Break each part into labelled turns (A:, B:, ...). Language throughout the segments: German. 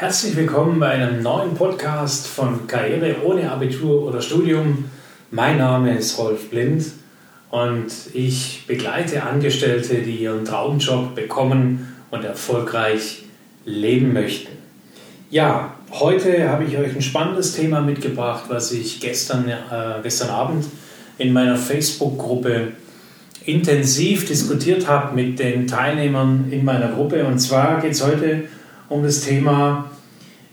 A: Herzlich willkommen bei einem neuen Podcast von Karriere ohne Abitur oder Studium. Mein Name ist Rolf Blind und ich begleite Angestellte, die ihren Traumjob bekommen und erfolgreich leben möchten. Ja, heute habe ich euch ein spannendes Thema mitgebracht, was ich gestern, äh, gestern Abend in meiner Facebook-Gruppe intensiv diskutiert habe mit den Teilnehmern in meiner Gruppe. Und zwar geht es heute um das Thema,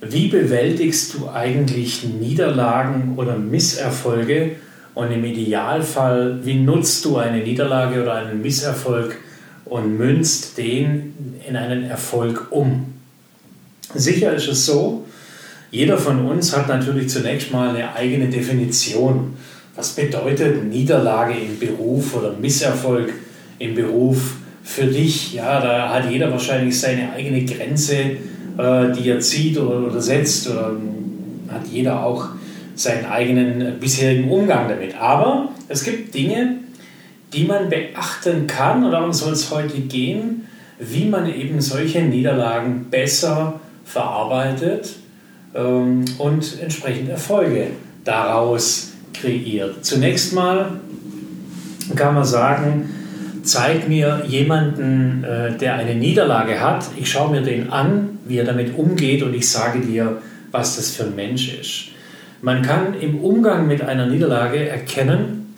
A: wie bewältigst du eigentlich Niederlagen oder Misserfolge? Und im Idealfall, wie nutzt du eine Niederlage oder einen Misserfolg und münzt den in einen Erfolg um? Sicher ist es so, jeder von uns hat natürlich zunächst mal eine eigene Definition was bedeutet Niederlage im Beruf oder Misserfolg im Beruf für dich? Ja, da hat jeder wahrscheinlich seine eigene Grenze, äh, die er zieht oder, oder setzt. Oder hat jeder auch seinen eigenen bisherigen Umgang damit. Aber es gibt Dinge, die man beachten kann, und darum soll es heute gehen, wie man eben solche Niederlagen besser verarbeitet ähm, und entsprechend Erfolge daraus kreiert. Zunächst mal kann man sagen, zeig mir jemanden, äh, der eine Niederlage hat, ich schaue mir den an, wie er damit umgeht und ich sage dir, was das für ein Mensch ist. Man kann im Umgang mit einer Niederlage erkennen,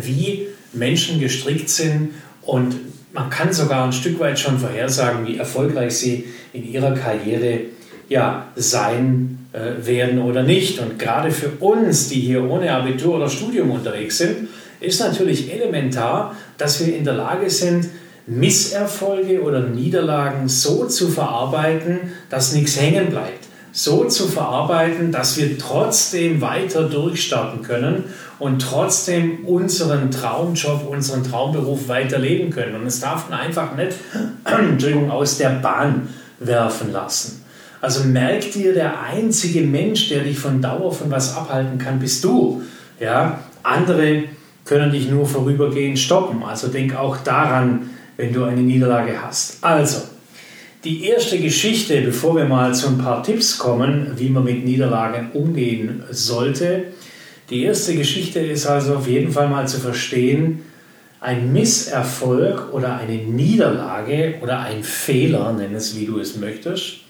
A: wie Menschen gestrickt sind und man kann sogar ein Stück weit schon vorhersagen, wie erfolgreich sie in ihrer Karriere ja, sein äh, werden oder nicht. Und gerade für uns, die hier ohne Abitur oder Studium unterwegs sind, ist natürlich elementar, dass wir in der Lage sind, Misserfolge oder Niederlagen so zu verarbeiten, dass nichts hängen bleibt. So zu verarbeiten, dass wir trotzdem weiter durchstarten können und trotzdem unseren Traumjob, unseren Traumberuf weiterleben können. Und es darf man einfach nicht Entschuldigung, aus der Bahn werfen lassen. Also merk dir, der einzige Mensch, der dich von Dauer von was abhalten kann, bist du. Ja? Andere können dich nur vorübergehend stoppen. Also denk auch daran, wenn du eine Niederlage hast. Also, die erste Geschichte, bevor wir mal zu ein paar Tipps kommen, wie man mit Niederlagen umgehen sollte. Die erste Geschichte ist also auf jeden Fall mal zu verstehen, ein Misserfolg oder eine Niederlage oder ein Fehler, nenn es wie du es möchtest,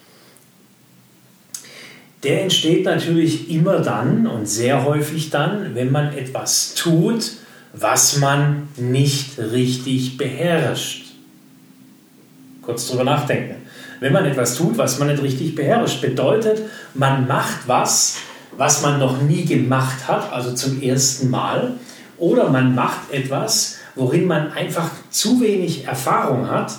A: der entsteht natürlich immer dann und sehr häufig dann, wenn man etwas tut, was man nicht richtig beherrscht. Kurz drüber nachdenken. Wenn man etwas tut, was man nicht richtig beherrscht, bedeutet, man macht was, was man noch nie gemacht hat, also zum ersten Mal, oder man macht etwas, worin man einfach zu wenig Erfahrung hat,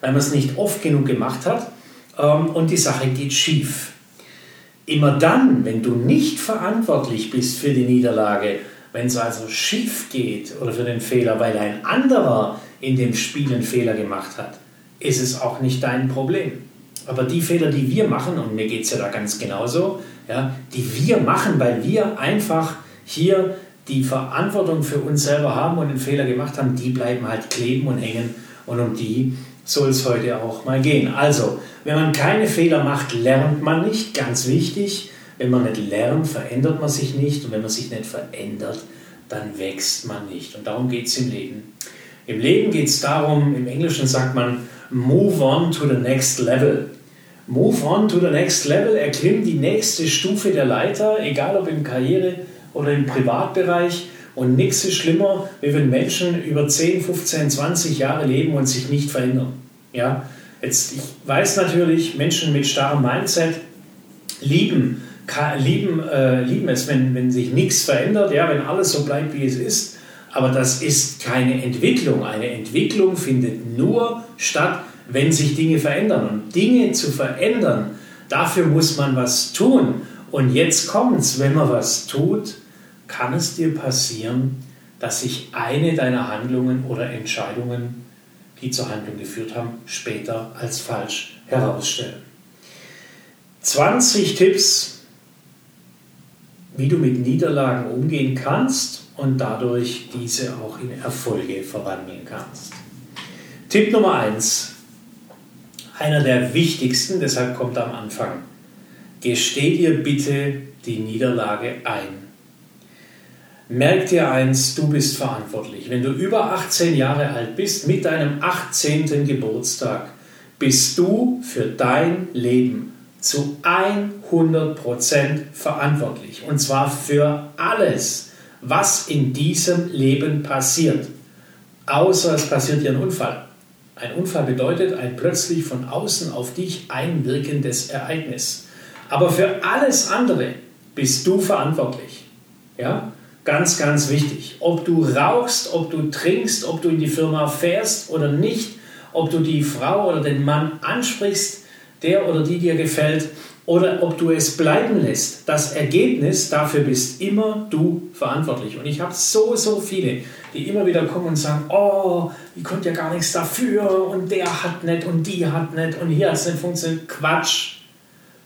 A: weil man es nicht oft genug gemacht hat ähm, und die Sache geht schief. Immer dann, wenn du nicht verantwortlich bist für die Niederlage, wenn es also schief geht oder für den Fehler, weil ein anderer in dem Spiel einen Fehler gemacht hat, ist es auch nicht dein Problem. Aber die Fehler, die wir machen, und mir geht es ja da ganz genauso, ja, die wir machen, weil wir einfach hier die Verantwortung für uns selber haben und den Fehler gemacht haben, die bleiben halt kleben und hängen und um die soll es heute auch mal gehen. Also, wenn man keine Fehler macht, lernt man nicht, ganz wichtig. Wenn man nicht lernt, verändert man sich nicht. Und wenn man sich nicht verändert, dann wächst man nicht. Und darum geht es im Leben. Im Leben geht es darum, im Englischen sagt man, move on to the next level. Move on to the next level, erklimm die nächste Stufe der Leiter, egal ob im Karriere- oder im Privatbereich. Und nichts ist schlimmer, wie wenn Menschen über 10, 15, 20 Jahre leben und sich nicht verändern. Ja? Jetzt, ich weiß natürlich, Menschen mit starrem Mindset lieben, lieben, äh, lieben es, wenn, wenn sich nichts verändert, ja, wenn alles so bleibt, wie es ist. Aber das ist keine Entwicklung. Eine Entwicklung findet nur statt, wenn sich Dinge verändern. Und Dinge zu verändern, dafür muss man was tun. Und jetzt kommt es, wenn man was tut, kann es dir passieren, dass sich eine deiner Handlungen oder Entscheidungen, die zur Handlung geführt haben, später als falsch herausstellen. 20 Tipps, wie du mit Niederlagen umgehen kannst und dadurch diese auch in Erfolge verwandeln kannst. Tipp Nummer 1. einer der wichtigsten, deshalb kommt am Anfang. Gesteh dir bitte die Niederlage ein. Merk dir eins, du bist verantwortlich. Wenn du über 18 Jahre alt bist, mit deinem 18. Geburtstag, bist du für dein Leben zu 100% verantwortlich. Und zwar für alles, was in diesem Leben passiert. Außer es passiert dir ein Unfall. Ein Unfall bedeutet ein plötzlich von außen auf dich einwirkendes Ereignis. Aber für alles andere bist du verantwortlich. Ja? Ganz, ganz wichtig. Ob du rauchst, ob du trinkst, ob du in die Firma fährst oder nicht, ob du die Frau oder den Mann ansprichst, der oder die dir gefällt, oder ob du es bleiben lässt. Das Ergebnis, dafür bist immer du verantwortlich. Und ich habe so, so viele, die immer wieder kommen und sagen, oh, ich konnte ja gar nichts dafür und der hat nicht und die hat nicht und hier hat es nicht funktioniert. Quatsch.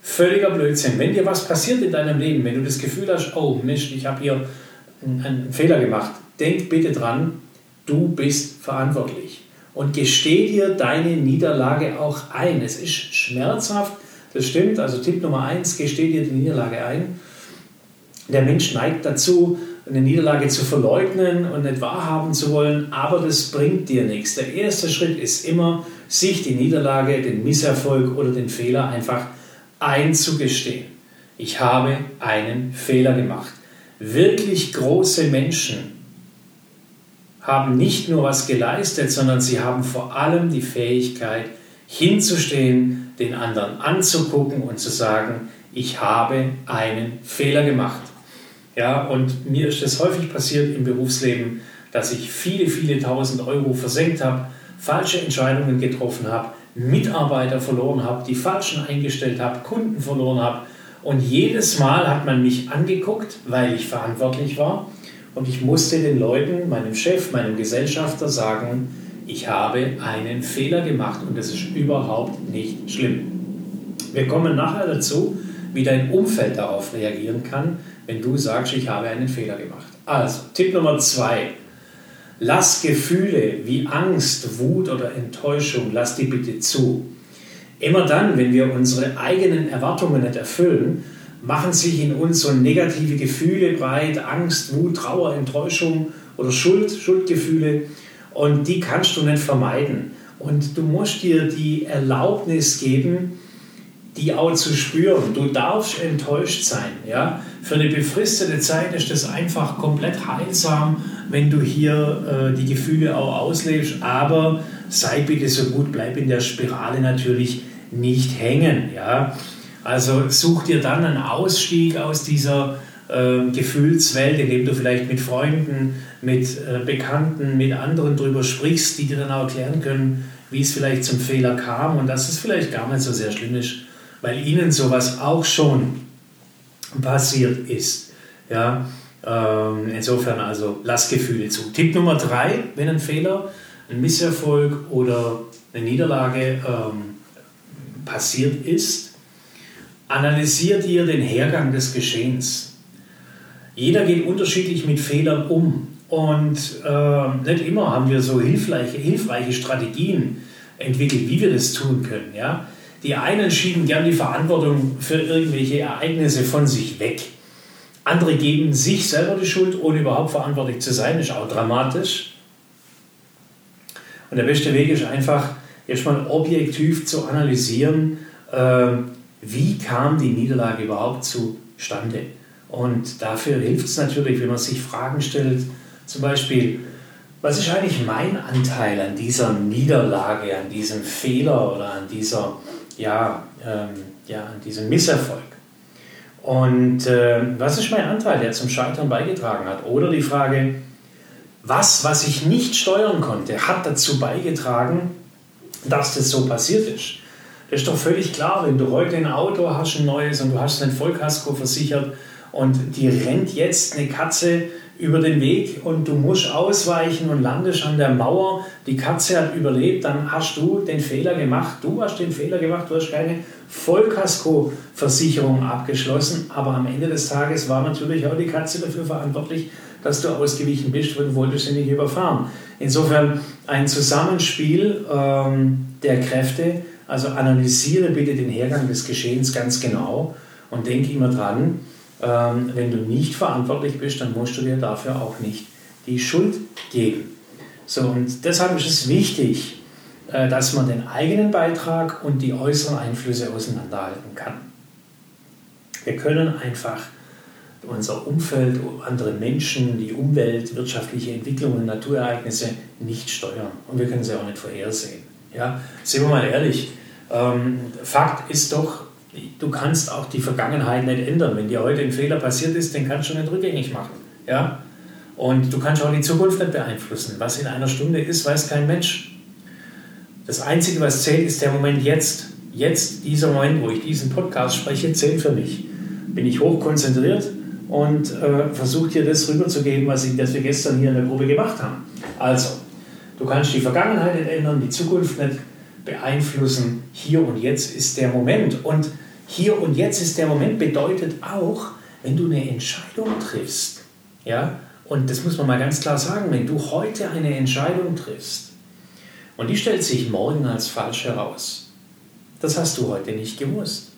A: Völliger Blödsinn. Wenn dir was passiert in deinem Leben, wenn du das Gefühl hast, oh Mist, ich habe hier einen Fehler gemacht, denk bitte dran, du bist verantwortlich. Und gesteh dir deine Niederlage auch ein. Es ist schmerzhaft, das stimmt. Also Tipp Nummer eins, gesteh dir die Niederlage ein. Der Mensch neigt dazu, eine Niederlage zu verleugnen und nicht wahrhaben zu wollen, aber das bringt dir nichts. Der erste Schritt ist immer, sich die Niederlage, den Misserfolg oder den Fehler einfach einzugestehen. Ich habe einen Fehler gemacht. Wirklich große Menschen haben nicht nur was geleistet, sondern sie haben vor allem die Fähigkeit, hinzustehen, den anderen anzugucken und zu sagen, ich habe einen Fehler gemacht. Ja, und mir ist es häufig passiert im Berufsleben, dass ich viele, viele tausend Euro versenkt habe, falsche Entscheidungen getroffen habe, Mitarbeiter verloren habe, die falschen eingestellt habe, Kunden verloren habe. Und jedes Mal hat man mich angeguckt, weil ich verantwortlich war. Und ich musste den Leuten, meinem Chef, meinem Gesellschafter sagen, ich habe einen Fehler gemacht und das ist überhaupt nicht schlimm. Wir kommen nachher dazu, wie dein Umfeld darauf reagieren kann, wenn du sagst, ich habe einen Fehler gemacht. Also, Tipp Nummer zwei. Lass Gefühle wie Angst, Wut oder Enttäuschung, lass die bitte zu. Immer dann, wenn wir unsere eigenen Erwartungen nicht erfüllen, machen sich in uns so negative Gefühle breit, Angst, Wut, Trauer, Enttäuschung oder Schuld, Schuldgefühle und die kannst du nicht vermeiden. Und du musst dir die Erlaubnis geben, die auch zu spüren. Du darfst enttäuscht sein. Ja? Für eine befristete Zeit ist das einfach komplett heilsam, wenn du hier äh, die Gefühle auch auslebst. Aber sei bitte so gut, bleib in der Spirale natürlich nicht hängen. Ja? Also such dir dann einen Ausstieg aus dieser äh, Gefühlswelt, indem du vielleicht mit Freunden, mit äh, Bekannten, mit anderen darüber sprichst, die dir dann auch erklären können, wie es vielleicht zum Fehler kam und dass es vielleicht gar nicht so sehr schlimm ist weil ihnen sowas auch schon passiert ist. Ja, ähm, insofern also lass Gefühle zu. Tipp Nummer drei, wenn ein Fehler, ein Misserfolg oder eine Niederlage ähm, passiert ist, analysier dir den Hergang des Geschehens. Jeder geht unterschiedlich mit Fehlern um und äh, nicht immer haben wir so hilfreiche, hilfreiche Strategien entwickelt, wie wir das tun können. Ja? Die einen schieben gern die Verantwortung für irgendwelche Ereignisse von sich weg. Andere geben sich selber die Schuld, ohne überhaupt verantwortlich zu sein. Das ist auch dramatisch. Und der beste Weg ist einfach, erstmal objektiv zu analysieren, äh, wie kam die Niederlage überhaupt zustande. Und dafür hilft es natürlich, wenn man sich Fragen stellt, zum Beispiel, was ist eigentlich mein Anteil an dieser Niederlage, an diesem Fehler oder an dieser ja, ähm, ja, an diesem Misserfolg. Und äh, was ist mein Anteil, der zum Scheitern beigetragen hat? Oder die Frage, was, was ich nicht steuern konnte, hat dazu beigetragen, dass das so passiert ist. Ist doch völlig klar, wenn du heute ein Auto hast, ein neues, und du hast ein Vollkasko versichert und die rennt jetzt eine Katze über den Weg und du musst ausweichen und landest an der Mauer. Die Katze hat überlebt, dann hast du den Fehler gemacht. Du hast den Fehler gemacht, du hast keine Vollkasko-Versicherung abgeschlossen, aber am Ende des Tages war natürlich auch die Katze dafür verantwortlich, dass du ausgewichen bist und wolltest sie nicht überfahren. Insofern ein Zusammenspiel ähm, der Kräfte Also analysiere bitte den Hergang des Geschehens ganz genau und denke immer dran, ähm, wenn du nicht verantwortlich bist, dann musst du dir dafür auch nicht die Schuld geben. So, und deshalb ist es wichtig, äh, dass man den eigenen Beitrag und die äußeren Einflüsse auseinanderhalten kann. Wir können einfach unser Umfeld, andere Menschen, die Umwelt, wirtschaftliche Entwicklungen, Naturereignisse nicht steuern. Und wir können sie auch nicht vorhersehen. Ja? Sehen wir mal ehrlich, ähm, Fakt ist doch, du kannst auch die Vergangenheit nicht ändern. Wenn dir heute ein Fehler passiert ist, den kannst du nicht rückgängig machen. Ja? Und du kannst auch die Zukunft nicht beeinflussen. Was in einer Stunde ist, weiß kein Mensch. Das Einzige, was zählt, ist der Moment jetzt. Jetzt, dieser Moment, wo ich diesen Podcast spreche, zählt für mich. Bin ich hochkonzentriert und äh, versuche dir das rüberzugeben, was, ich, was wir gestern hier in der Gruppe gemacht haben. Also, du kannst die Vergangenheit nicht ändern, die Zukunft nicht beeinflussen. Hier und jetzt ist der Moment. Und hier und jetzt ist der Moment bedeutet auch, wenn du eine Entscheidung triffst, ja, und das muss man mal ganz klar sagen, wenn du heute eine Entscheidung triffst und die stellt sich morgen als falsch heraus, das hast du heute nicht gewusst.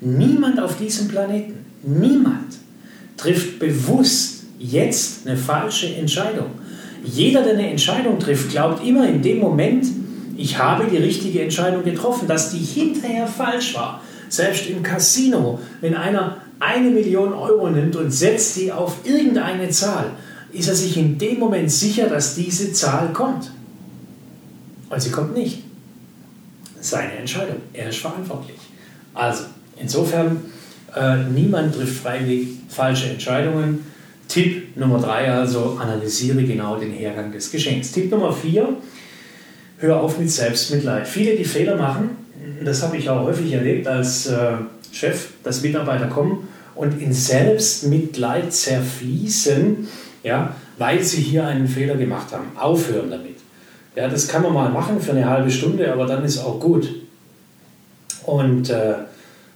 A: Niemand auf diesem Planeten, niemand trifft bewusst jetzt eine falsche Entscheidung. Jeder, der eine Entscheidung trifft, glaubt immer in dem Moment, ich habe die richtige Entscheidung getroffen, dass die hinterher falsch war. Selbst im Casino, wenn einer eine Million Euro nimmt und setzt die auf irgendeine Zahl, ist er sich in dem Moment sicher, dass diese Zahl kommt. Und sie kommt nicht. Seine Entscheidung. Er ist verantwortlich. Also, insofern, äh, niemand trifft freiwillig falsche Entscheidungen. Tipp Nummer drei also, analysiere genau den Hergang des Geschenks. Tipp Nummer vier, hör auf mit Selbstmitleid. Viele, die Fehler machen, das habe ich auch häufig erlebt als äh, Chef, dass Mitarbeiter kommen und in Selbstmitleid zerfließen, ja, weil sie hier einen Fehler gemacht haben. Aufhören damit. Ja, das kann man mal machen für eine halbe Stunde, aber dann ist auch gut. Und äh,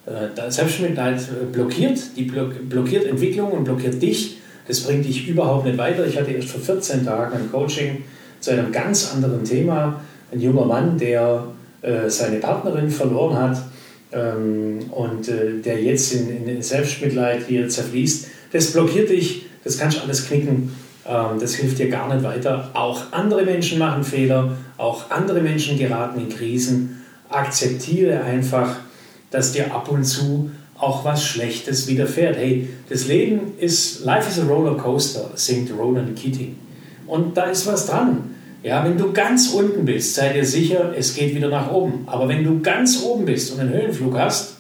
A: äh Selbstmitleid blockiert, die blockiert Entwicklung und blockiert dich. Das bringt dich überhaupt nicht weiter. Ich hatte erst vor 14 Tagen ein Coaching zu einem ganz anderen Thema. Ein junger Mann, der äh, seine Partnerin verloren hat ähm, und äh, der jetzt in, in Selbstmitleid hier zerfließt, das blockiert dich, das kannst du alles knicken, ähm, das hilft dir gar nicht weiter. Auch andere Menschen machen Fehler, auch andere Menschen geraten in Krisen. Akzeptiere einfach, dass dir ab und zu auch was Schlechtes widerfährt. Hey, das Leben ist, life is a roller coaster, singt Roland Keating. Und da ist was dran. Ja, wenn du ganz unten bist, sei dir sicher, es geht wieder nach oben. Aber wenn du ganz oben bist und einen Höhenflug hast,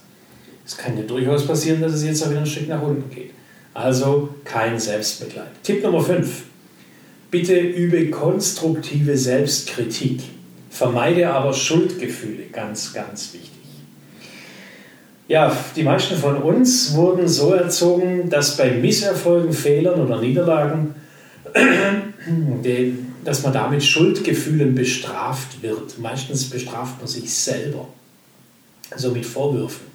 A: es kann dir durchaus passieren, dass es jetzt auch wieder ein Stück nach unten geht. Also kein Selbstmitleid. Tipp Nummer 5. Bitte übe konstruktive Selbstkritik. Vermeide aber Schuldgefühle. Ganz, ganz wichtig. Ja, die meisten von uns wurden so erzogen, dass bei Misserfolgen, Fehlern oder Niederlagen dass man damit Schuldgefühlen bestraft wird. Meistens bestraft man sich selber. So mit Vorwürfen.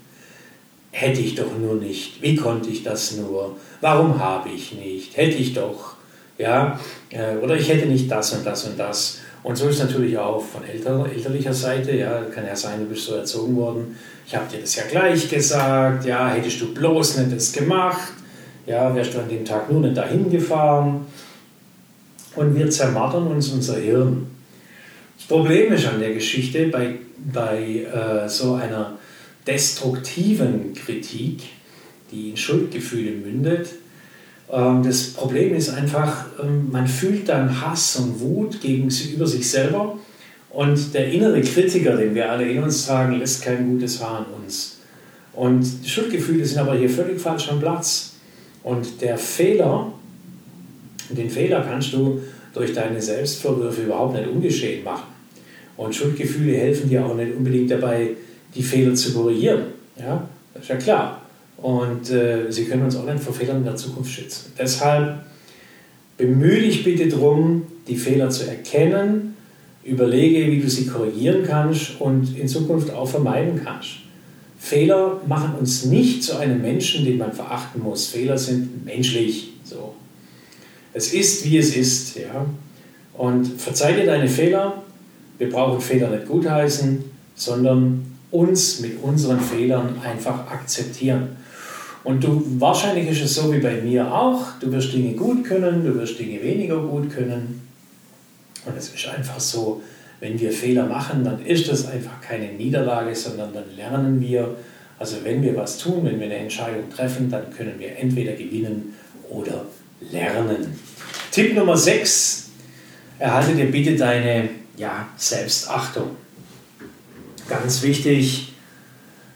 A: Hätte ich doch nur nicht. Wie konnte ich das nur? Warum habe ich nicht? Hätte ich doch. Ja, äh, oder ich hätte nicht das und das und das. Und so ist natürlich auch von elter, elterlicher Seite, ja, kann ja sein, du bist so erzogen worden. Ich habe dir das ja gleich gesagt, ja, hättest du bloß nicht das gemacht, ja, wärst du an dem Tag nur nicht dahin gefahren. Und wir zermartern uns unser Hirn. Das Problem ist an der Geschichte bei, bei äh, so einer destruktiven Kritik, die in Schuldgefühle mündet, ähm, das Problem ist einfach, ähm, man fühlt dann Hass und Wut gegenüber sich selber und der innere Kritiker, den wir alle in uns tragen, lässt kein gutes Haar an uns. Und Schuldgefühle sind aber hier völlig falsch am Platz. Und der Fehler, den Fehler kannst du durch deine Selbstvorwürfe überhaupt nicht ungeschehen machen. Und Schuldgefühle helfen dir auch nicht unbedingt dabei, die Fehler zu korrigieren. Ja, das ist ja klar. Und äh, sie können uns auch nicht vor Fehlern in der Zukunft schützen. Deshalb bemühe dich bitte darum, die Fehler zu erkennen, überlege, wie du sie korrigieren kannst und in Zukunft auch vermeiden kannst. Fehler machen uns nicht zu einem Menschen, den man verachten muss. Fehler sind menschlich. So. Es ist, wie es ist. Ja? Und verzeih dir deine Fehler. Wir brauchen Fehler nicht gutheißen. sondern uns mit unseren Fehlern einfach akzeptieren. Und du, wahrscheinlich ist es so wie bei mir auch, du wirst Dinge gut können, du wirst Dinge weniger gut können. Und es ist einfach so, wenn wir Fehler machen, dann ist das einfach keine Niederlage, sondern dann lernen wir. Also wenn wir was tun, wenn wir eine Entscheidung treffen, dann können wir entweder gewinnen oder lernen. Tipp Nummer 6, erhalte dir bitte deine ja, Selbstachtung. Ganz wichtig,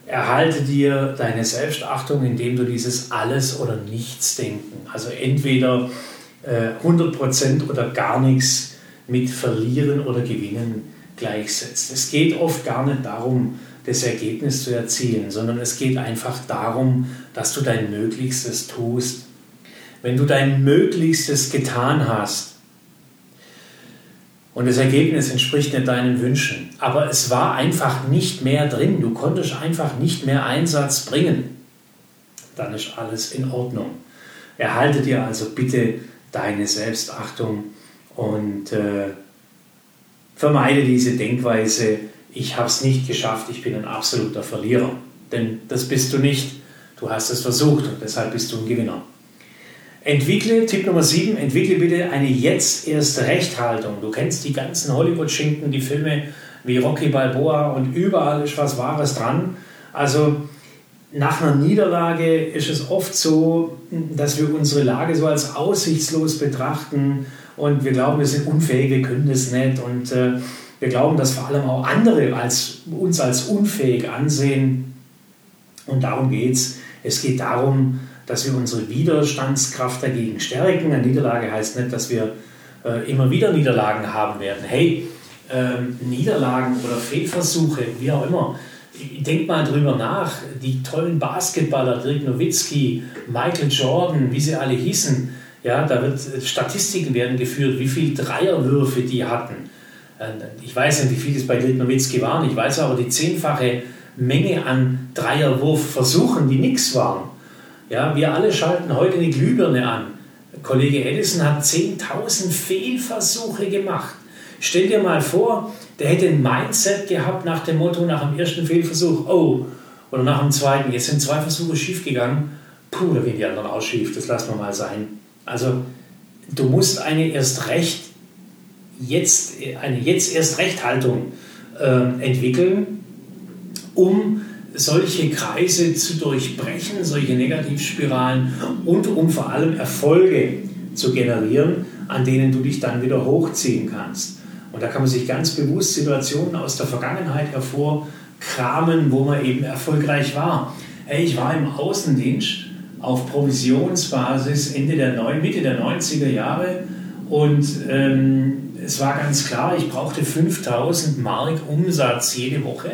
A: erhalte dir deine Selbstachtung, indem du dieses Alles- oder Nichts-Denken, also entweder äh, 100% oder gar nichts mit Verlieren oder Gewinnen gleichsetzt. Es geht oft gar nicht darum, das Ergebnis zu erzielen, sondern es geht einfach darum, dass du dein Möglichstes tust. Wenn du dein Möglichstes getan hast, und das Ergebnis entspricht nicht deinen Wünschen. Aber es war einfach nicht mehr drin. Du konntest einfach nicht mehr Einsatz bringen. Dann ist alles in Ordnung. Erhalte dir also bitte deine Selbstachtung und äh, vermeide diese Denkweise, ich habe es nicht geschafft, ich bin ein absoluter Verlierer. Denn das bist du nicht. Du hast es versucht und deshalb bist du ein Gewinner. Entwickle, Tipp Nummer 7, entwickle bitte eine jetzt erst Rechthaltung. Du kennst die ganzen Hollywood-Schinken, die Filme wie Rocky Balboa und überall ist was Wahres dran. Also nach einer Niederlage ist es oft so, dass wir unsere Lage so als aussichtslos betrachten und wir glauben, wir sind unfähig, wir können das nicht und äh, wir glauben, dass vor allem auch andere als, uns als unfähig ansehen. Und darum geht es. Es geht darum, dass wir unsere Widerstandskraft dagegen stärken. Eine Niederlage heißt nicht, dass wir äh, immer wieder Niederlagen haben werden. Hey, äh, Niederlagen oder Fehlversuche, wie auch immer. Denk mal drüber nach. Die tollen Basketballer, Dirk Nowitzki, Michael Jordan, wie sie alle hießen, ja, da wird Statistiken werden geführt, wie viele Dreierwürfe die hatten. Äh, ich weiß nicht, wie viel es bei Nowitzki waren. Ich weiß aber die zehnfache Menge an Dreierwurfversuchen, die nichts waren. Ja, wir alle schalten heute eine Glühbirne an. Kollege Edison hat 10.000 Fehlversuche gemacht. Stell dir mal vor, der hätte ein Mindset gehabt nach dem Motto, nach dem ersten Fehlversuch, oh, oder nach dem zweiten, jetzt sind zwei Versuche schiefgegangen, puh, da gehen die anderen auch schief, das lassen wir mal sein. Also, du musst eine erst recht, jetzt, eine jetzt erst Recht Haltung äh, entwickeln, um solche Kreise zu durchbrechen, solche Negativspiralen und um vor allem Erfolge zu generieren, an denen du dich dann wieder hochziehen kannst. Und da kann man sich ganz bewusst Situationen aus der Vergangenheit hervorkramen, wo man eben erfolgreich war. Hey, ich war im Außendienst auf Provisionsbasis Ende der neun, Mitte der 90er Jahre. Und ähm, es war ganz klar, ich brauchte 5000 Mark Umsatz jede Woche.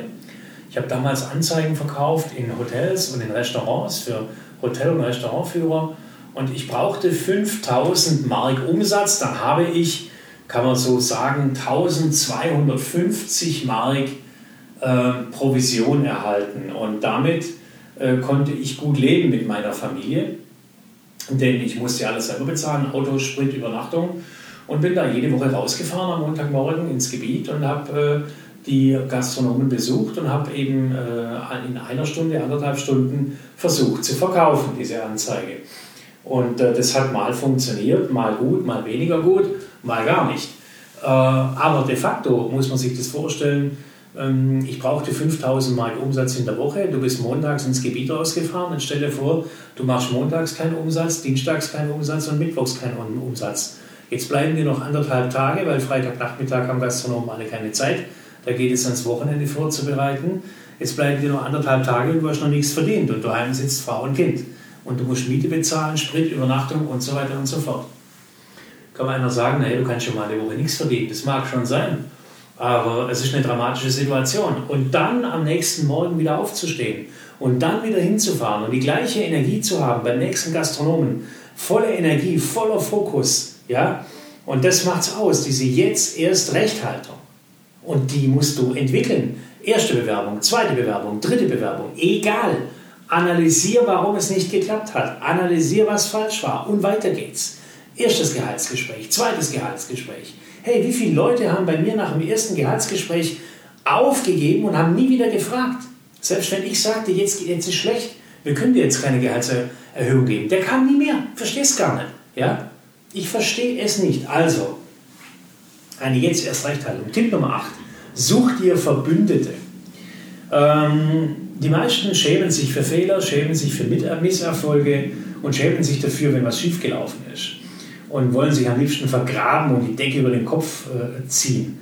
A: Ich habe damals Anzeigen verkauft in Hotels und in Restaurants für Hotel- und Restaurantführer. Und ich brauchte 5000 Mark Umsatz. Dann habe ich, kann man so sagen, 1250 Mark äh, Provision erhalten. Und damit äh, konnte ich gut leben mit meiner Familie, denn ich musste alles selber bezahlen, Auto, Sprit, Übernachtung und bin da jede Woche rausgefahren am Montagmorgen ins Gebiet und habe äh, die Gastronomen besucht und habe eben äh, in einer Stunde, anderthalb Stunden versucht zu verkaufen, diese Anzeige. Und das hat mal funktioniert, mal gut, mal weniger gut, mal gar nicht. Aber de facto muss man sich das vorstellen, ich brauchte 5000 Mark Umsatz in der Woche, du bist montags ins Gebiet rausgefahren und stell dir vor, du machst montags keinen Umsatz, dienstags keinen Umsatz und mittwochs keinen Umsatz. Jetzt bleiben dir noch anderthalb Tage, weil Freitagnachmittag haben Gastronomen alle keine Zeit da geht es ans Wochenende vorzubereiten. Jetzt bleiben dir noch anderthalb Tage und du hast noch nichts verdient und daheim sitzt Frau und Kind. Und du musst Miete bezahlen, Sprit, Übernachtung und so weiter und so fort. Kann man einer sagen, naja, du kannst schon mal eine Woche nichts verdienen. Das mag schon sein, aber es ist eine dramatische Situation. Und dann am nächsten Morgen wieder aufzustehen und dann wieder hinzufahren und die gleiche Energie zu haben beim nächsten Gastronomen, volle Energie, voller Fokus, ja, und das macht's aus, diese jetzt erst Rechthaltung. Und die musst du entwickeln. Erste Bewerbung, zweite Bewerbung, dritte Bewerbung, egal. Analysier, warum es nicht geklappt hat. Analysier, was falsch war. Und weiter geht's. Erstes Gehaltsgespräch, zweites Gehaltsgespräch. Hey, wie viele Leute haben bei mir nach dem ersten Gehaltsgespräch aufgegeben und haben nie wieder gefragt. Selbst wenn ich sagte, jetzt, jetzt ist schlecht, wir können dir jetzt keine Gehaltserhöhung geben. Der kam nie mehr. Verstehst gar nicht. Ja? Ich verstehe es nicht. Also, eine jetzt erst Rechthaltung. Tipp Nummer 8. Such dir Verbündete. Ähm, die meisten schämen sich für Fehler, schämen sich für Misserfolge und schämen sich dafür, wenn was schiefgelaufen ist. Und wollen sich am liebsten vergraben und die Decke über den Kopf äh, ziehen.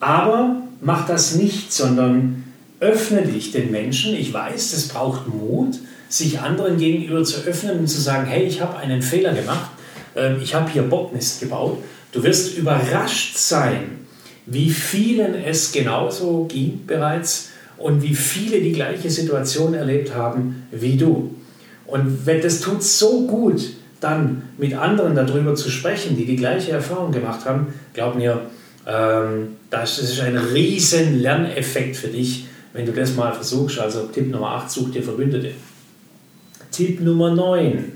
A: Aber mach das nicht, sondern öffne dich den Menschen. Ich weiß, es braucht Mut, sich anderen gegenüber zu öffnen und zu sagen, hey, ich habe einen Fehler gemacht, ähm, ich habe hier Bockmist gebaut. Du wirst überrascht sein, wie vielen es genauso ging bereits und wie viele die gleiche Situation erlebt haben wie du. Und wenn das tut so gut, dann mit anderen darüber zu sprechen, die die gleiche Erfahrung gemacht haben, glaub mir, ähm, das ist ein riesen Lerneffekt für dich, wenn du das mal versuchst. Also Tipp Nummer 8, such dir Verbündete. Tipp Nummer 9,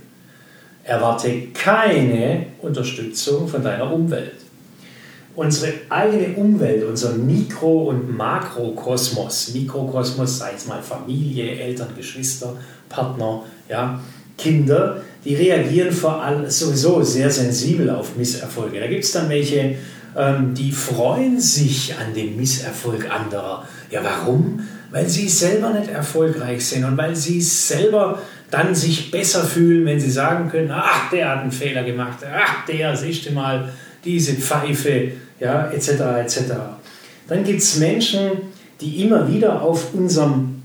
A: erwarte keine Unterstützung von deiner Umwelt. Unsere eigene Umwelt, unser Mikro- und Makrokosmos, Mikrokosmos, sei es mal Familie, Eltern, Geschwister, Partner, ja, Kinder, die reagieren vor allem sowieso sehr sensibel auf Misserfolge. Da gibt es dann welche, ähm, die freuen sich an dem Misserfolg anderer. Ja, warum? Weil sie selber nicht erfolgreich sind und weil sie selber dann sich besser fühlen, wenn sie sagen können, ach, der hat einen Fehler gemacht, ach, der, siehst du mal, diese Pfeife, ja, etc., etc. Dann gibt es Menschen, die immer wieder auf unserem,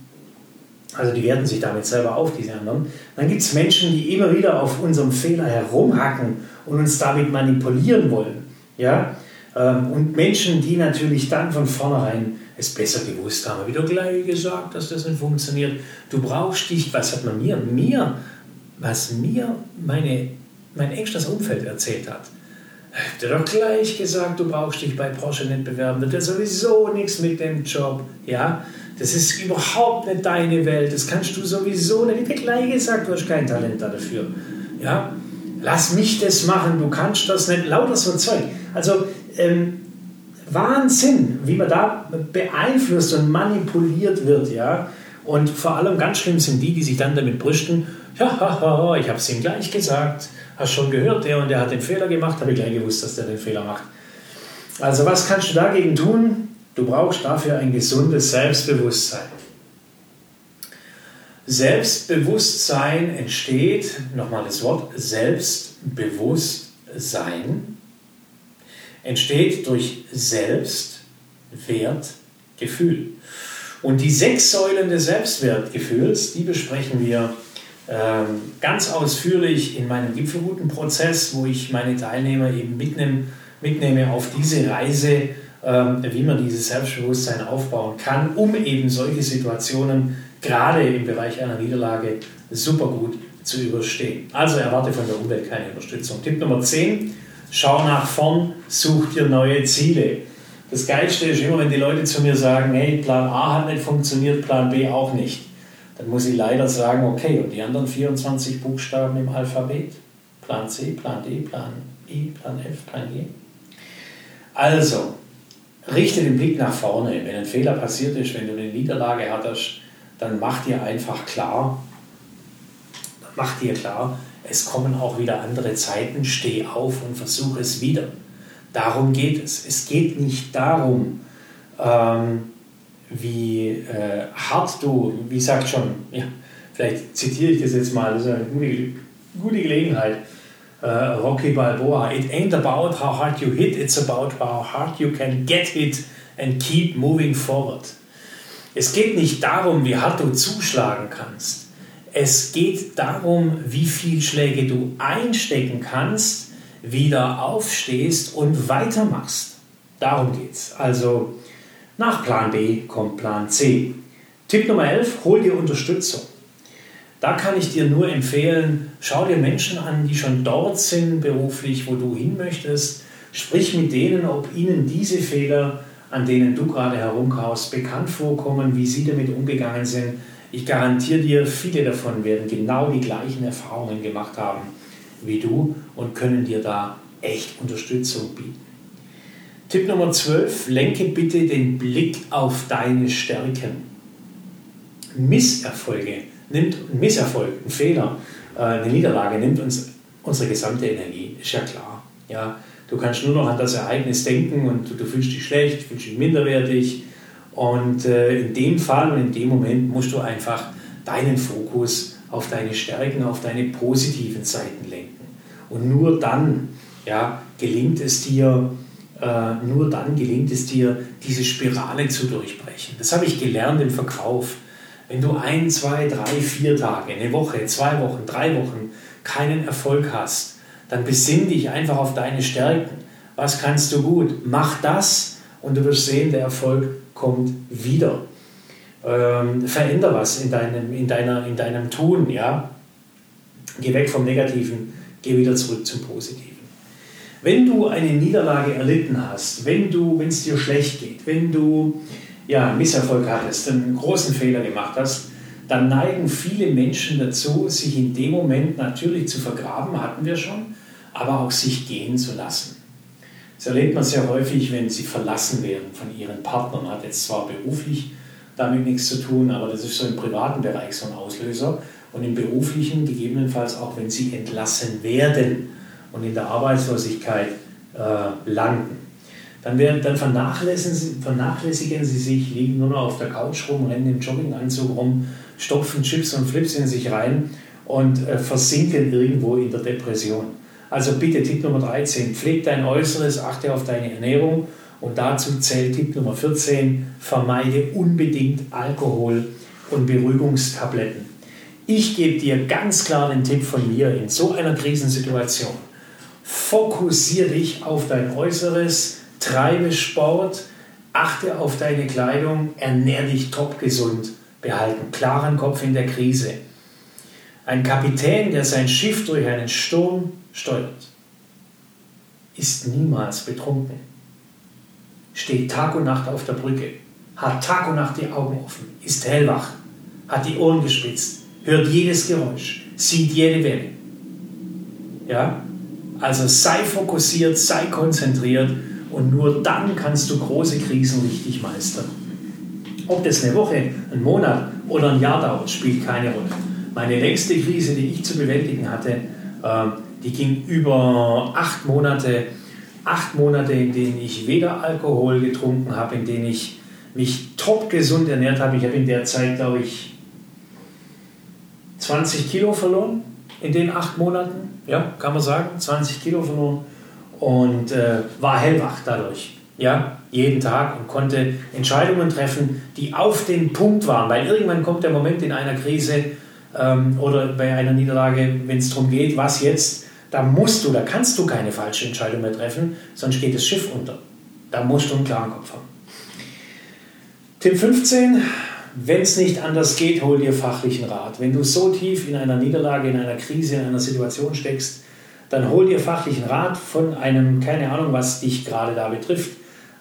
A: also die werten sich damit selber auf, diese anderen, dann gibt es Menschen, die immer wieder auf unserem Fehler herumhacken und uns damit manipulieren wollen, ja, ähm, und Menschen, die natürlich dann von vornherein es besser gewusst haben. Wie du gleich gesagt, dass das nicht funktioniert. Du brauchst dich, was hat man mir, mir, was mir meine, mein engstes Umfeld erzählt hat. Der hat doch gleich gesagt, du brauchst dich bei Porsche nicht bewerben, wird ja sowieso nichts mit dem Job. Ja, das ist überhaupt nicht deine Welt, das kannst du sowieso nicht. Ich habe gleich gesagt, du hast kein Talent dafür. Ja, lass mich das machen, du kannst das nicht. Lauter so Zeug. Also, ähm, Wahnsinn, wie man da beeinflusst und manipuliert wird, ja. Und vor allem ganz schlimm sind die, die sich dann damit brüsten, ja, ich habe es ihm gleich gesagt, hast schon gehört, der und der hat den Fehler gemacht, habe ich gleich gewusst, dass der den Fehler macht. Also was kannst du dagegen tun? Du brauchst dafür ein gesundes Selbstbewusstsein. Selbstbewusstsein entsteht, nochmal das Wort, Selbstbewusstsein entsteht durch Selbstwertgefühl. Und die sechs Säulen des Selbstwertgefühls, die besprechen wir ähm, ganz ausführlich in meinem Gipfelroutenprozess, wo ich meine Teilnehmer eben mitnehme, mitnehme auf diese Reise, wie man dieses Selbstbewusstsein aufbauen kann, um eben solche Situationen gerade im Bereich einer Niederlage super gut zu überstehen. Also erwarte von der Umwelt keine Unterstützung. Tipp Nummer 10, schau nach vorn, such dir neue Ziele. Das Geilste ist immer, wenn die Leute zu mir sagen, hey, Plan A hat nicht funktioniert, Plan B auch nicht. Dann muss ich leider sagen, okay, und die anderen 24 Buchstaben im Alphabet? Plan C, Plan D, Plan E, Plan F, Plan G? Also, richte den Blick nach vorne. Wenn ein Fehler passiert ist, wenn du eine Niederlage hattest, dann mach dir einfach klar, mach dir klar, es kommen auch wieder andere Zeiten, steh auf und versuche es wieder. Darum geht es. Es geht nicht darum, ähm, wie äh, hart du, wie sagt schon, ja, vielleicht zitiere ich das jetzt mal, das ist eine gute, gute Gelegenheit. Uh, Rocky Balboa, it ain't about how hard you hit, it's about how hard you can get hit and keep moving forward. Es geht nicht darum, wie hart du zuschlagen kannst. Es geht darum, wie viele Schläge du einstecken kannst, wieder aufstehst und weitermachst. Darum geht es. Also nach Plan B kommt Plan C. Tipp Nummer 11, hol dir Unterstützung. Da kann ich dir nur empfehlen, schau dir Menschen an, die schon dort sind beruflich, wo du hin möchtest. Sprich mit denen, ob ihnen diese Fehler, an denen du gerade herumkaust, bekannt vorkommen, wie sie damit umgegangen sind ich garantiere dir, viele davon werden genau die gleichen Erfahrungen gemacht haben wie du und können dir da echt Unterstützung bieten. Tipp Nummer 12, lenke bitte den Blick auf deine Stärken. Misserfolge nimmt, Misserfolg, ein Fehler, eine Niederlage nimmt uns unsere gesamte Energie, ist ja klar. Ja, du kannst nur noch an das Ereignis denken und du, du fühlst dich schlecht, fühlst dich minderwertig. Und äh, in dem Fall und in dem Moment musst du einfach deinen Fokus auf deine Stärken, auf deine positiven Seiten lenken. Und nur dann ja, gelingt es dir, äh, nur dann gelingt es dir, diese Spirale zu durchbrechen. Das habe ich gelernt im Verkauf. Wenn du ein, zwei, drei, vier Tage, eine Woche, zwei Wochen, drei Wochen keinen Erfolg hast, dann besinn dich einfach auf deine Stärken. Was kannst du gut? Mach das und du wirst sehen, der Erfolg kommt wieder. Ähm, veränder was in deinem, in, deiner, in deinem Tun. Ja? Geh weg vom Negativen, geh wieder zurück zum Positiven. Wenn du eine Niederlage erlitten hast, wenn es dir schlecht geht, wenn du ja, Misserfolg hattest, einen großen Fehler gemacht hast, dann neigen viele Menschen dazu, sich in dem Moment natürlich zu vergraben, hatten wir schon, aber auch sich gehen zu lassen. Das erlebt man sehr häufig, wenn sie verlassen werden von ihren Partnern. Hat jetzt zwar beruflich damit nichts zu tun, aber das ist so im privaten Bereich so ein Auslöser. Und im beruflichen gegebenenfalls auch, wenn sie entlassen werden und in der Arbeitslosigkeit äh, landen. Dann, werden, dann vernachlässigen, sie, vernachlässigen sie sich, liegen nur noch auf der Couch rum, rennen im Jogginganzug rum, stopfen Chips und Flips in sich rein und äh, versinken irgendwo in der Depression. Also bitte Tipp Nummer 13, pfleg dein Äußeres, achte auf deine Ernährung und dazu zählt Tipp Nummer 14, vermeide unbedingt Alkohol und Beruhigungstabletten. Ich gebe dir ganz klar den Tipp von mir in so einer Krisensituation. Fokussiere dich auf dein Äußeres, treibe Sport, achte auf deine Kleidung, ernähre dich top gesund, behalten klaren Kopf in der Krise. Ein Kapitän, der sein Schiff durch einen Sturm steuert, ist niemals betrunken. Steht Tag und Nacht auf der Brücke, hat Tag und Nacht die Augen offen, ist hellwach, hat die Ohren gespitzt, hört jedes Geräusch, sieht jede Welle. Ja? Also sei fokussiert, sei konzentriert und nur dann kannst du große Krisen richtig meistern. Ob das eine Woche, ein Monat oder ein Jahr dauert, spielt keine Rolle. Meine längste Krise, die ich zu bewältigen hatte, ähm, die ging über acht Monate. Acht Monate, in denen ich weder Alkohol getrunken habe, in denen ich mich top gesund ernährt habe. Ich habe in der Zeit, glaube ich, 20 Kilo verloren in den acht Monaten. Ja, kann man sagen, 20 Kilo verloren und äh, war hellwach dadurch. Ja, jeden Tag und konnte Entscheidungen treffen, die auf den Punkt waren, weil irgendwann kommt der Moment in einer Krise ähm, oder bei einer Niederlage, wenn es darum geht, was jetzt, da musst du, da kannst du keine falsche Entscheidung mehr treffen, sonst geht das Schiff unter. Da musst du einen klaren Kopf haben. Tipp 15, wenn es nicht anders geht, hol dir fachlichen Rat. Wenn du so tief in einer Niederlage, in einer Krise, in einer Situation steckst, dann hol dir fachlichen Rat von einem, keine Ahnung, was dich gerade da betrifft,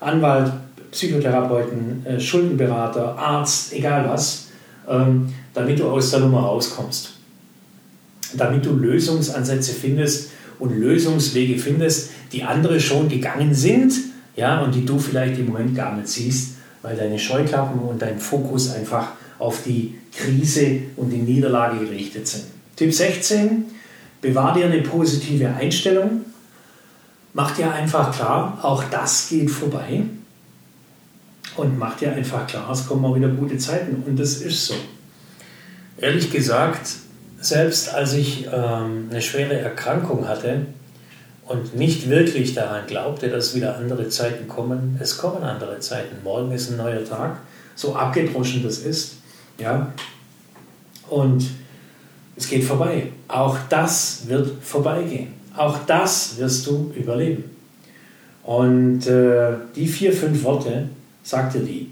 A: Anwalt, Psychotherapeuten, äh, Schuldenberater, Arzt, egal was, ähm, damit du aus der Nummer rauskommst. Damit du Lösungsansätze findest und Lösungswege findest, die andere schon gegangen sind ja, und die du vielleicht im Moment gar nicht siehst, weil deine Scheuklappen und dein Fokus einfach auf die Krise und die Niederlage gerichtet sind. Tipp 16, bewahr dir eine positive Einstellung. Mach dir einfach klar, auch das geht vorbei. Und mach dir einfach klar, es kommen mal wieder gute Zeiten. Und das ist so. Ehrlich gesagt, selbst als ich ähm, eine schwere Erkrankung hatte und nicht wirklich daran glaubte, dass wieder andere Zeiten kommen, es kommen andere Zeiten. Morgen ist ein neuer Tag, so abgedroschen das ist. Ja? Und es geht vorbei. Auch das wird vorbeigehen. Auch das wirst du überleben. Und äh, die vier, fünf Worte sagt dir die,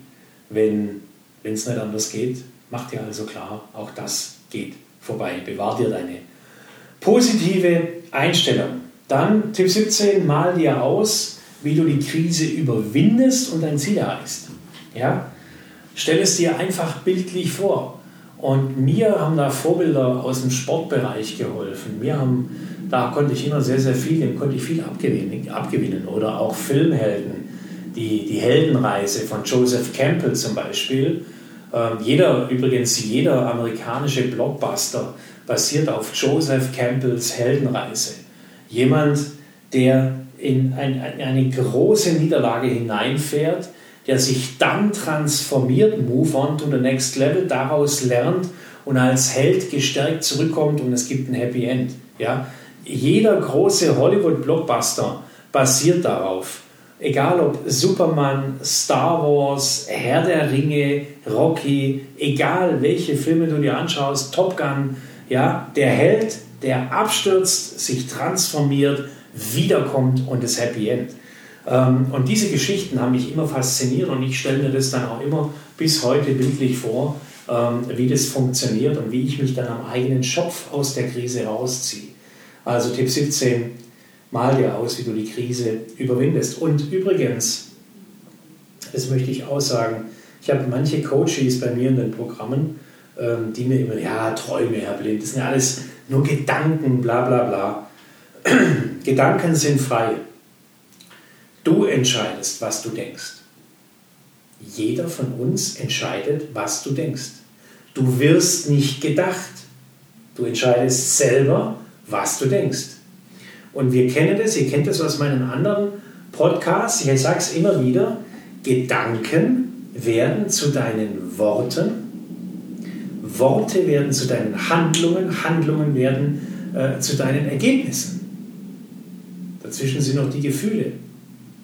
A: wenn es nicht anders geht. Mach dir also klar, auch das geht vorbei. Bewahr dir deine positive Einstellung. Dann Tipp 17, mal dir aus, wie du die Krise überwindest und dein Ziel erreichst. Ja? Stell es dir einfach bildlich vor. Und mir haben da Vorbilder aus dem Sportbereich geholfen. Mir haben, da konnte ich immer sehr, sehr viel, dem konnte ich viel abgewinnen, abgewinnen. Oder auch Filmhelden die, die Heldenreise von Joseph Campbell zum Beispiel. Ähm, jeder, übrigens jeder amerikanische Blockbuster basiert auf Joseph Campbells Heldenreise. Jemand, der in ein, eine große Niederlage hineinfährt, der sich dann transformiert, move on to the next level, daraus lernt und als Held gestärkt zurückkommt und es gibt ein Happy End. Ja? Jeder große Hollywood-Blockbuster basiert darauf. Egal ob Superman, Star Wars, Herr der Ringe, Rocky, egal welche Filme du dir anschaust, Top Gun, ja, der Held, der abstürzt, sich transformiert, wiederkommt und das Happy End. Ähm, und diese Geschichten haben mich immer fasziniert und ich stelle mir das dann auch immer bis heute bildlich vor, ähm, wie das funktioniert und wie ich mich dann am eigenen Schopf aus der Krise rausziehe. Also Tipp 17, mal dir aus, wie du die Krise überwindest. Und übrigens, das möchte ich auch sagen, ich habe manche Coaches bei mir in den Programmen, ähm, die mir immer, ja, Träume, Herr Blind, das sind ja alles nur Gedanken, bla bla bla. Gedanken sind frei. Du entscheidest, was du denkst. Jeder von uns entscheidet, was du denkst. Du wirst nicht gedacht. Du entscheidest selber, was du denkst. Und wir kennen das, ihr kennt das aus meinen anderen Podcasts, ich sage es immer wieder, Gedanken werden zu deinen Worten, Worte werden zu deinen Handlungen, Handlungen werden äh, zu deinen Ergebnissen. Dazwischen sind noch die Gefühle.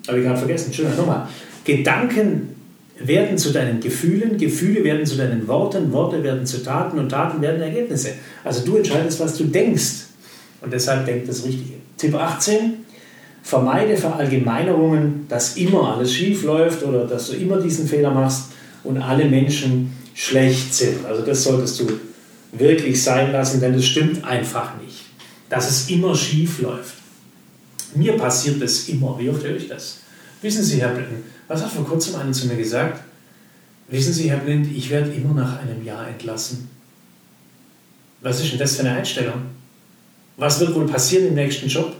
A: Habe ich gerade vergessen. Entschuldigung, nochmal. Gedanken werden zu deinen Gefühlen, Gefühle werden zu deinen Worten, Worte werden zu Taten und Taten werden Ergebnisse. Also du entscheidest, was du denkst. Und deshalb denk das Richtige. Tipp 18. Vermeide Verallgemeinerungen, dass immer alles schief läuft oder dass du immer diesen Fehler machst und alle Menschen schlecht sind. Also das solltest du wirklich sein lassen, denn das stimmt einfach nicht, dass es immer schief läuft. Mir passiert das immer. Wie oft höre ich das? Wissen Sie, Herr Blind, was hat vor kurzem einer zu mir gesagt? Wissen Sie, Herr Blind, ich werde immer nach einem Jahr entlassen. Was ist denn das für eine Einstellung? Was wird wohl passieren im nächsten Job?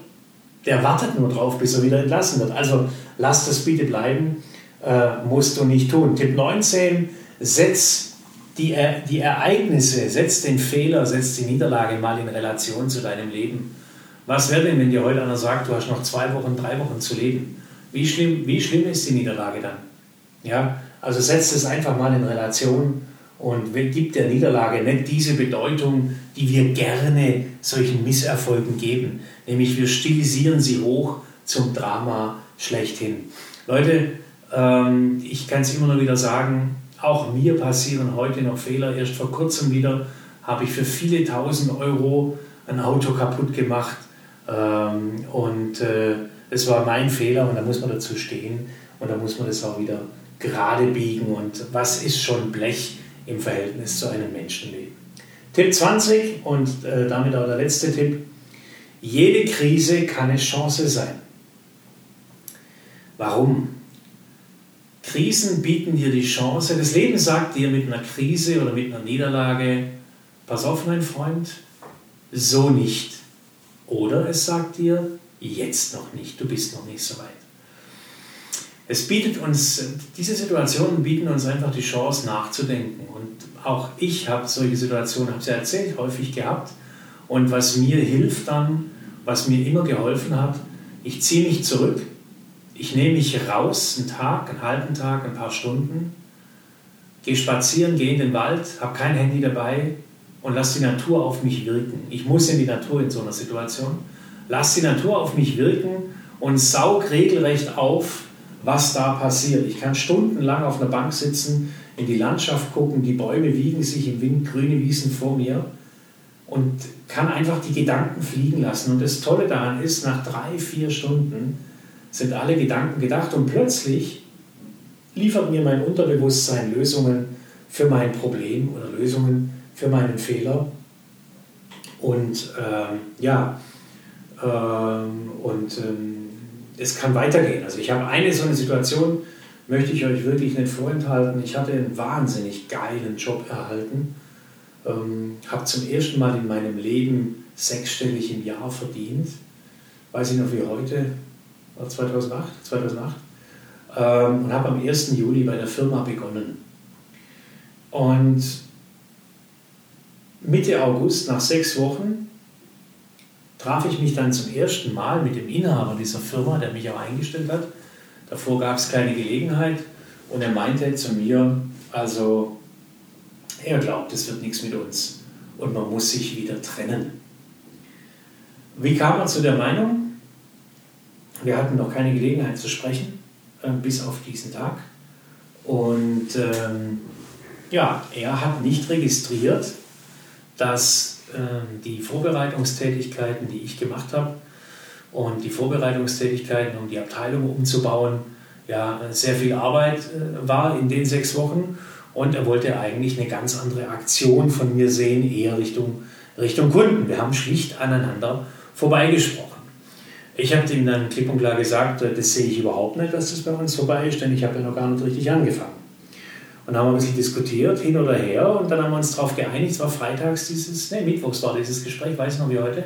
A: Der wartet nur drauf, bis er wieder entlassen wird. Also lass das bitte bleiben, äh, musst du nicht tun. Tipp 19, setz die, die Ereignisse, setz den Fehler, setz die Niederlage mal in Relation zu deinem Leben. Was wäre denn, wenn dir heute einer sagt, du hast noch zwei Wochen, drei Wochen zu leben? Wie schlimm, wie schlimm ist die Niederlage dann? Ja, also setzt es einfach mal in Relation und gibt der Niederlage nicht diese Bedeutung, die wir gerne solchen Misserfolgen geben. Nämlich wir stilisieren sie hoch zum Drama schlechthin. Leute, ähm, ich kann es immer nur wieder sagen, auch mir passieren heute noch Fehler. Erst vor kurzem wieder habe ich für viele tausend Euro ein Auto kaputt gemacht ähm, und äh, es war mein Fehler und da muss man dazu stehen und da muss man das auch wieder gerade biegen. Und was ist schon Blech im Verhältnis zu einem Menschenleben? Tipp 20 und äh, damit auch der letzte Tipp. Jede Krise kann eine Chance sein. Warum? Krisen bieten dir die Chance. Das Leben sagt dir mit einer Krise oder mit einer Niederlage, pass auf, mein Freund, so nicht. Oder es sagt dir, jetzt noch nicht, du bist noch nicht so weit. Es bietet uns, diese Situationen bieten uns einfach die Chance nachzudenken. Und auch ich habe solche Situationen, habe sie erzählt, häufig gehabt. Und was mir hilft dann, was mir immer geholfen hat, ich ziehe mich zurück, ich nehme mich raus, einen Tag, einen halben Tag, ein paar Stunden, gehe spazieren, gehe in den Wald, habe kein Handy dabei, und lass die Natur auf mich wirken. Ich muss in die Natur in so einer Situation. Lass die Natur auf mich wirken und saug regelrecht auf, was da passiert. Ich kann stundenlang auf einer Bank sitzen, in die Landschaft gucken, die Bäume wiegen sich im Wind, grüne Wiesen vor mir und kann einfach die Gedanken fliegen lassen. Und das Tolle daran ist, nach drei, vier Stunden sind alle Gedanken gedacht und plötzlich liefert mir mein Unterbewusstsein Lösungen für mein Problem oder Lösungen für meinen Fehler. Und ähm, ja, ähm, und ähm, es kann weitergehen. Also ich habe eine so eine Situation, möchte ich euch wirklich nicht vorenthalten. Ich hatte einen wahnsinnig geilen Job erhalten, ähm, habe zum ersten Mal in meinem Leben sechsstellig im Jahr verdient. Weiß ich noch wie heute, war 2008, 2008. ähm, und habe am 1. Juli bei der Firma begonnen. Und Mitte August, nach sechs Wochen, traf ich mich dann zum ersten Mal mit dem Inhaber dieser Firma, der mich auch eingestellt hat. Davor gab es keine Gelegenheit und er meinte zu mir, also er glaubt, es wird nichts mit uns und man muss sich wieder trennen. Wie kam er zu der Meinung? Wir hatten noch keine Gelegenheit zu sprechen, äh, bis auf diesen Tag. Und ähm, ja, er hat nicht registriert, dass äh, die Vorbereitungstätigkeiten, die ich gemacht habe, und die Vorbereitungstätigkeiten, um die Abteilung umzubauen, ja, sehr viel Arbeit äh, war in den sechs Wochen. Und er wollte eigentlich eine ganz andere Aktion von mir sehen, eher Richtung, Richtung Kunden. Wir haben schlicht aneinander vorbeigesprochen. Ich habe ihm dann klipp und klar gesagt, äh, das sehe ich überhaupt nicht, dass das bei uns vorbei ist, denn ich habe ja noch gar nicht richtig angefangen. Und haben wir ein bisschen diskutiert, hin oder her, und dann haben wir uns darauf geeinigt, es war freitags dieses, ne, mittwochs war dieses Gespräch, weiß noch wie heute,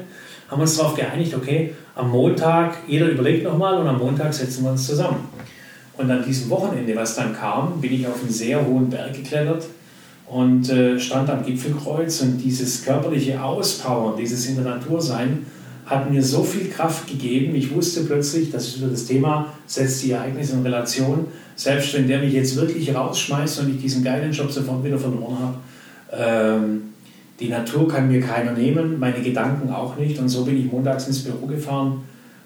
A: haben wir uns darauf geeinigt, okay, am Montag, jeder überlegt nochmal und am Montag setzen wir uns zusammen. Und an diesem Wochenende, was dann kam, bin ich auf einen sehr hohen Berg geklettert und äh, stand am Gipfelkreuz und dieses körperliche Auspowern, dieses in der Natur sein, hat mir so viel Kraft gegeben. Ich wusste plötzlich, das ist wieder das Thema, setzt die Ereignisse in Relation. Selbst wenn der mich jetzt wirklich rausschmeißt und ich diesen geilen Job sofort wieder verloren habe, ähm, die Natur kann mir keiner nehmen, meine Gedanken auch nicht. Und so bin ich montags ins Büro gefahren.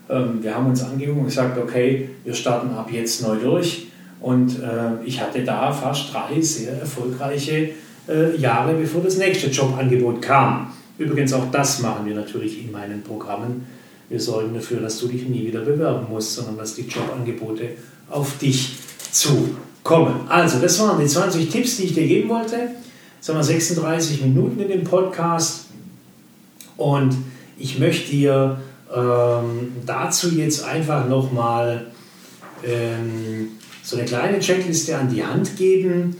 A: Ähm, wir haben uns angeguckt und gesagt, okay, wir starten ab jetzt neu durch. Und äh, ich hatte da fast drei sehr erfolgreiche äh, Jahre, bevor das nächste Jobangebot kam. Übrigens auch das machen wir natürlich in meinen Programmen. Wir sorgen dafür, dass du dich nie wieder bewerben musst, sondern dass die Jobangebote auf dich zukommen. Also, das waren die 20 Tipps, die ich dir geben wollte. Jetzt haben wir 36 Minuten in dem Podcast und ich möchte dir ähm, dazu jetzt einfach nochmal ähm, so eine kleine Checkliste an die Hand geben,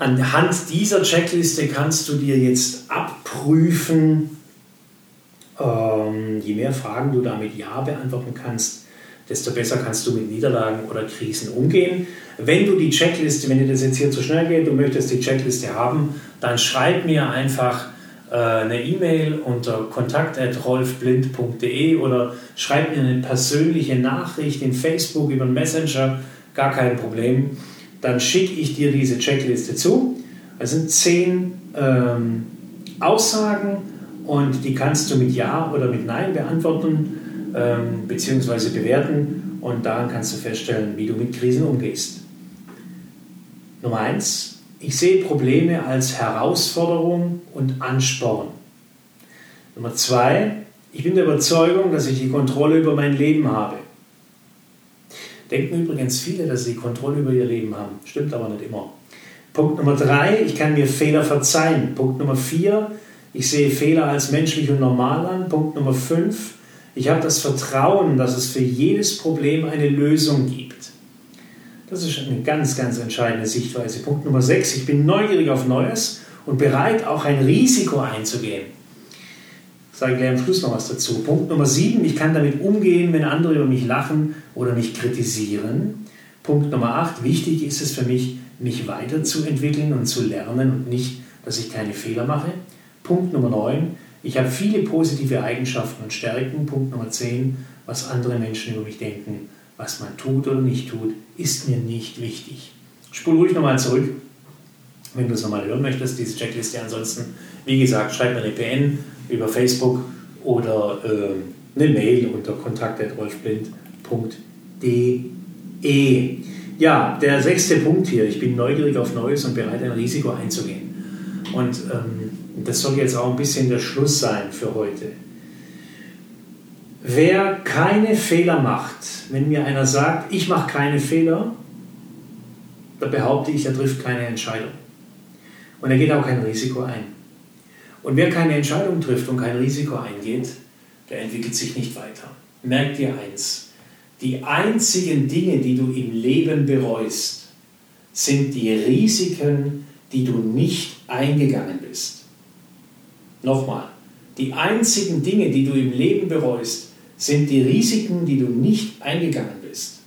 A: Anhand dieser Checkliste kannst du dir jetzt abprüfen, ähm, je mehr Fragen du damit Ja beantworten kannst, desto besser kannst du mit Niederlagen oder Krisen umgehen. Wenn du die Checkliste, wenn dir das jetzt hier zu schnell geht, du möchtest die Checkliste haben, dann schreib mir einfach äh, eine E-Mail unter kontakt.rolfblind.de oder schreib mir eine persönliche Nachricht in Facebook über Messenger, gar kein Problem dann schicke ich dir diese Checkliste zu. Es sind zehn ähm, Aussagen und die kannst du mit Ja oder mit Nein beantworten ähm, bzw. bewerten und daran kannst du feststellen, wie du mit Krisen umgehst. Nummer eins: Ich sehe Probleme als Herausforderung und Ansporn. Nummer zwei: Ich bin der Überzeugung, dass ich die Kontrolle über mein Leben habe. Denken übrigens viele, dass sie Kontrolle über ihr Leben haben. Stimmt aber nicht immer. Punkt Nummer drei, ich kann mir Fehler verzeihen. Punkt Nummer vier, ich sehe Fehler als menschlich und normal an. Punkt Nummer fünf, ich habe das Vertrauen, dass es für jedes Problem eine Lösung gibt. Das ist eine ganz, ganz entscheidende Sichtweise. Punkt Nummer sechs, ich bin neugierig auf Neues und bereit, auch ein Risiko einzugehen sage gleich am Schluss noch was dazu. Punkt Nummer sieben, ich kann damit umgehen, wenn andere über mich lachen oder mich kritisieren. Punkt Nummer acht, wichtig ist es für mich, mich weiterzuentwickeln und zu lernen und nicht, dass ich keine Fehler mache. Punkt Nummer neun, ich habe viele positive Eigenschaften und Stärken. Punkt Nummer zehn, was andere Menschen über mich denken, was man tut oder nicht tut, ist mir nicht wichtig. Spul ruhig nochmal zurück, wenn du es nochmal hören möchtest, diese Checkliste. Ansonsten, wie gesagt, schreib mir eine PN über Facebook oder äh, eine Mail unter kontakt.rolfblind.de. Ja, der sechste Punkt hier. Ich bin neugierig auf Neues und bereit, ein Risiko einzugehen. Und ähm, das soll jetzt auch ein bisschen der Schluss sein für heute. Wer keine Fehler macht, wenn mir einer sagt, ich mache keine Fehler, da behaupte ich, er trifft keine Entscheidung. Und er geht auch kein Risiko ein. Und wer keine Entscheidung trifft und kein Risiko eingeht, der entwickelt sich nicht weiter. Merk dir eins, die einzigen Dinge, die du im Leben bereust, sind die Risiken, die du nicht eingegangen bist. Nochmal, die einzigen Dinge, die du im Leben bereust, sind die Risiken, die du nicht eingegangen bist.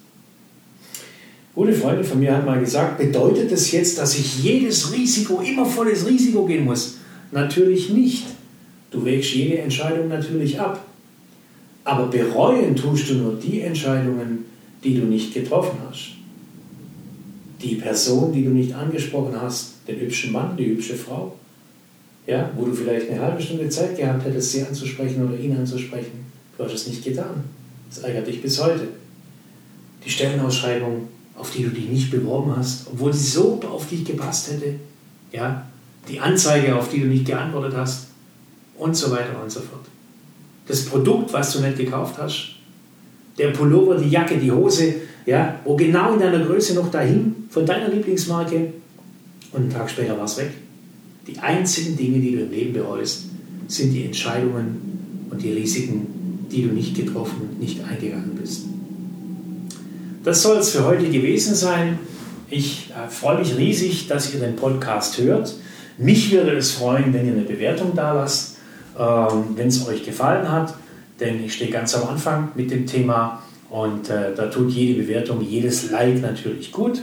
A: Gute Freundin von mir hat mal gesagt, bedeutet das jetzt, dass ich jedes Risiko, immer volles Risiko gehen muss? Natürlich nicht. Du wägst jede Entscheidung natürlich ab. Aber bereuen tust du nur die Entscheidungen, die du nicht getroffen hast. Die Person, die du nicht angesprochen hast, den hübschen Mann, die hübsche Frau, ja, wo du vielleicht eine halbe Stunde Zeit gehabt hättest, sie anzusprechen oder ihn anzusprechen. Du hast es nicht getan. Das ärgert dich bis heute. Die Stellenausschreibung, auf die du dich nicht beworben hast, obwohl sie so auf dich gepasst hätte. Ja, die Anzeige, auf die du nicht geantwortet hast und so weiter und so fort. Das Produkt, was du nicht gekauft hast, der Pullover, die Jacke, die Hose, ja, wo genau in deiner Größe noch dahin, von deiner Lieblingsmarke und einen Tag später war es weg. Die einzigen Dinge, die du im Leben bereust, sind die Entscheidungen und die Risiken, die du nicht getroffen, nicht eingegangen bist. Das soll es für heute gewesen sein. Ich äh, freue mich riesig, dass ihr den Podcast hört. Mich würde es freuen, wenn ihr eine Bewertung da lasst, ähm, wenn es euch gefallen hat, denn ich stehe ganz am Anfang mit dem Thema und äh, da tut jede Bewertung, jedes Like natürlich gut.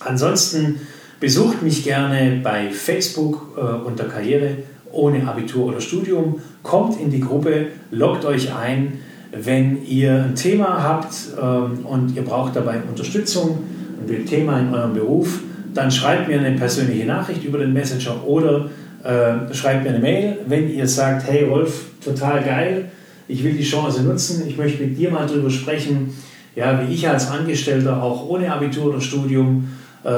A: Ansonsten besucht mich gerne bei Facebook äh, unter Karriere ohne Abitur oder Studium, kommt in die Gruppe, loggt euch ein. Wenn ihr ein Thema habt ähm, und ihr braucht dabei Unterstützung ein Thema in eurem Beruf, dann schreibt mir eine persönliche Nachricht über den Messenger oder äh, schreibt mir eine Mail, wenn ihr sagt, hey Rolf, total geil, ich will die Chance nutzen, ich möchte mit dir mal darüber sprechen, ja, wie ich als Angestellter auch ohne Abitur oder Studium äh,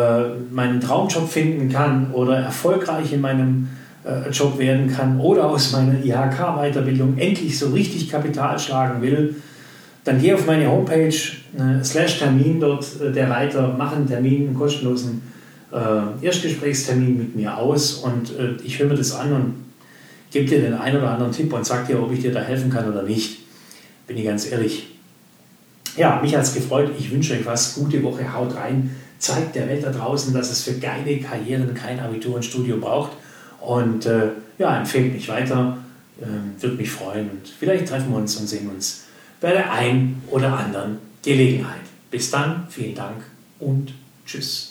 A: meinen Traumjob finden kann oder erfolgreich in meinem äh, Job werden kann oder aus meiner IHK-Weiterbildung endlich so richtig Kapital schlagen will, dann geh auf meine Homepage, äh, slash Termin, dort äh, der Reiter, mach einen Termin, einen kostenlosen äh, Erstgesprächstermin mit mir aus und äh, ich höre mir das an und gebe dir den einen oder anderen Tipp und sag dir, ob ich dir da helfen kann oder nicht. Bin ich ganz ehrlich. Ja, mich hat es gefreut. Ich wünsche euch was. Gute Woche. Haut rein. Zeigt der Welt da draußen, dass es für geile Karrieren kein Abitur und Studium braucht. Und äh, ja, empfehlt mich weiter. Äh, Würde mich freuen. Und vielleicht treffen wir uns und sehen uns bei der einen oder anderen Gelegenheit. Bis dann. Vielen Dank und tschüss.